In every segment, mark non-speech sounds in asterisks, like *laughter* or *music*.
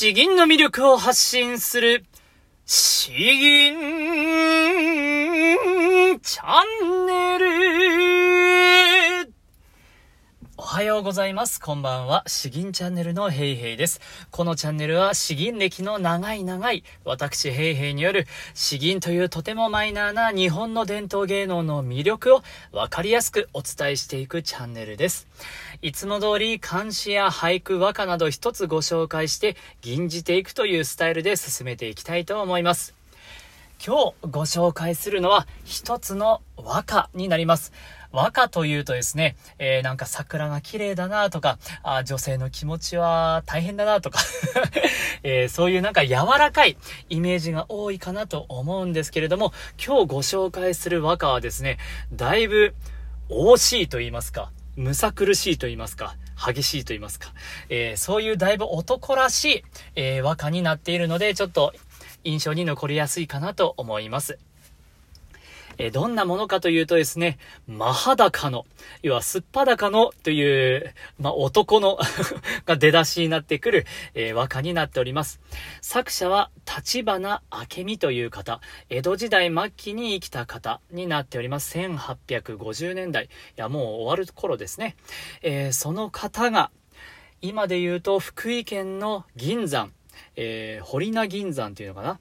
詩吟の魅力を発信する、詩吟チャンネル。はようございます。こんばんは。詩吟チャンネルのヘイヘイです。このチャンネルは詩吟歴の長い長い私ヘイヘイによる詩吟というとてもマイナーな日本の伝統芸能の魅力をわかりやすくお伝えしていくチャンネルです。いつも通り漢詩や俳句、和歌など一つご紹介して吟じていくというスタイルで進めていきたいと思います。今日ご紹介するのは一つの和歌になります。和歌というとですね、えー、なんか桜が綺麗だなとか、あ女性の気持ちは大変だなとか、*laughs* えー、そういうなんか柔らかいイメージが多いかなと思うんですけれども、今日ご紹介する和歌はですね、だいぶ惜しいと言いますか、むさ苦しいと言いますか、激しいと言いますか、えー、そういうだいぶ男らしい、え和歌になっているので、ちょっと印象に残りやすいかなと思います。えどんなものかというとですね、マハダカの、要はすっぱだかのという、まあ、男の *laughs* が出だしになってくる、えー、和歌になっております。作者は立花明美という方、江戸時代末期に生きた方になっております。1850年代。いや、もう終わる頃ですね。えー、その方が、今で言うと福井県の銀山、えー、堀名銀山っていうのかな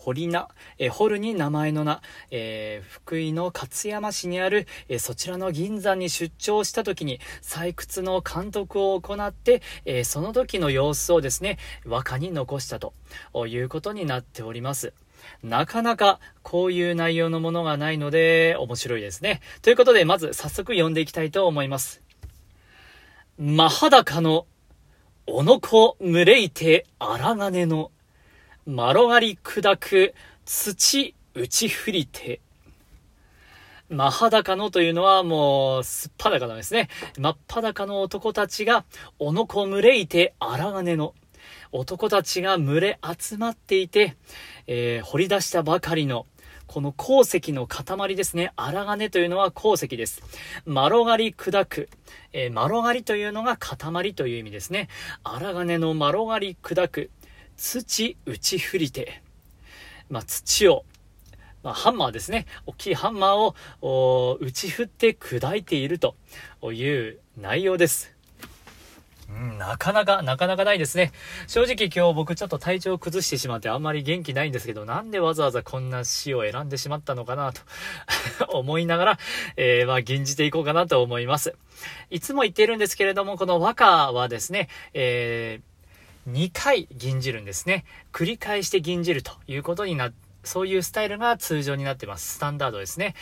堀名、えー、ホルに名前の名、えー、福井の勝山市にある、えー、そちらの銀山に出張した時に採掘の監督を行って、えその時の様子をですね、和歌に残したということになっております。なかなかこういう内容のものがないので面白いですね。ということで、まず早速読んでいきたいと思います。真裸のおのこ群れいて荒金のまろがり砕く土打ち振りて。真裸のというのはもう、すっぱだかなんですね。真っ裸の男たちが、おのこ群れいて荒金の。男たちが群れ集まっていて、えー、掘り出したばかりの、この鉱石の塊ですね。荒金というのは鉱石です。マロガリ砕く。えー、マロガリというのが塊という意味ですね。荒金のマロガリ砕く。土打ち振りて、まあ、土を、まあ、ハンマーですね。大きいハンマーを打ち振って砕いているという内容です。なかなか、なかなかないですね。正直今日僕ちょっと体調を崩してしまってあんまり元気ないんですけど、なんでわざわざこんな詩を選んでしまったのかなと *laughs* 思いながら、えー、まあ、吟じていこうかなと思います。いつも言っているんですけれども、この和歌はですね、えー2回吟じるんですね。繰り返して吟じるということになっ、そういうスタイルが通常になってます。スタンダードですね。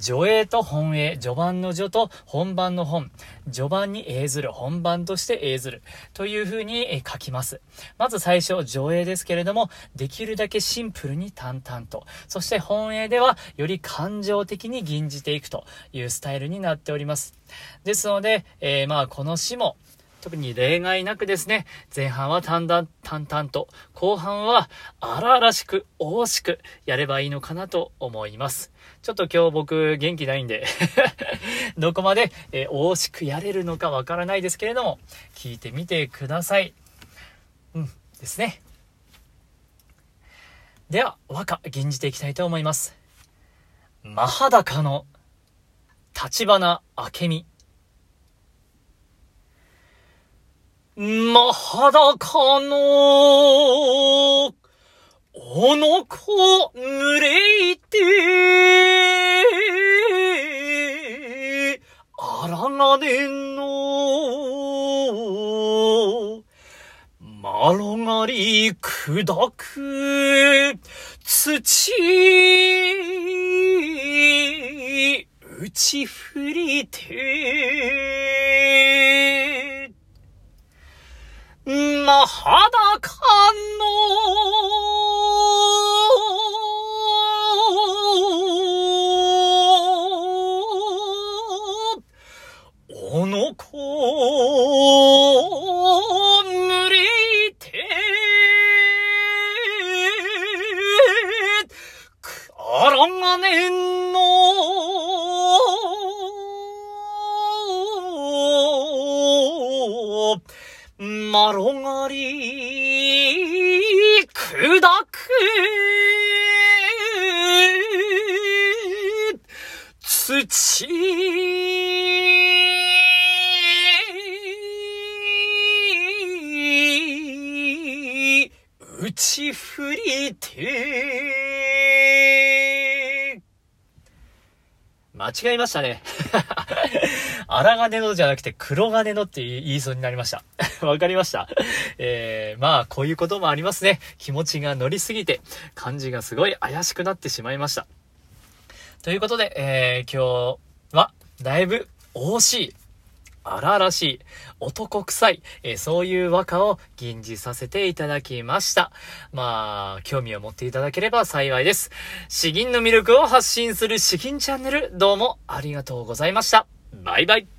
序英と本英、序盤の序と本番の本、序盤に英ずる、本番として英ずる、という風に書きます。まず最初、序英ですけれども、できるだけシンプルに淡々と、そして本英では、より感情的に吟じていくというスタイルになっております。ですので、えー、まあ、この詩も、特に例外なくですね、前半は淡々、淡々と、後半は荒々しく、大しくやればいいのかなと思います。ちょっと今日僕元気ないんで *laughs* どこまで、えー、大しくやれるのかわからないですけれども、聞いてみてください。うん、ですね。では、和歌、吟じていきたいと思います。真裸の立花明美。真裸の、おのこ濡れいて、あらがねんの、まろがり砕く、土、打ち振りて、おのこ濡れてあらがねんのまろがり、砕く。打ち振りて。間違えましたね。*laughs* 荒金のじゃなくて黒金のって言いそうになりました。*laughs* わかりましたえー、まあ、こういうこともありますね。気持ちが乗りすぎて、漢字がすごい怪しくなってしまいました。ということで、えー、今日は、だいぶ、惜しい。荒々しい、男臭い、えー、そういう和歌を吟じさせていただきました。まあ、興味を持っていただければ幸いです。詩吟の魅力を発信する詩吟チャンネル、どうもありがとうございました。バイバイ。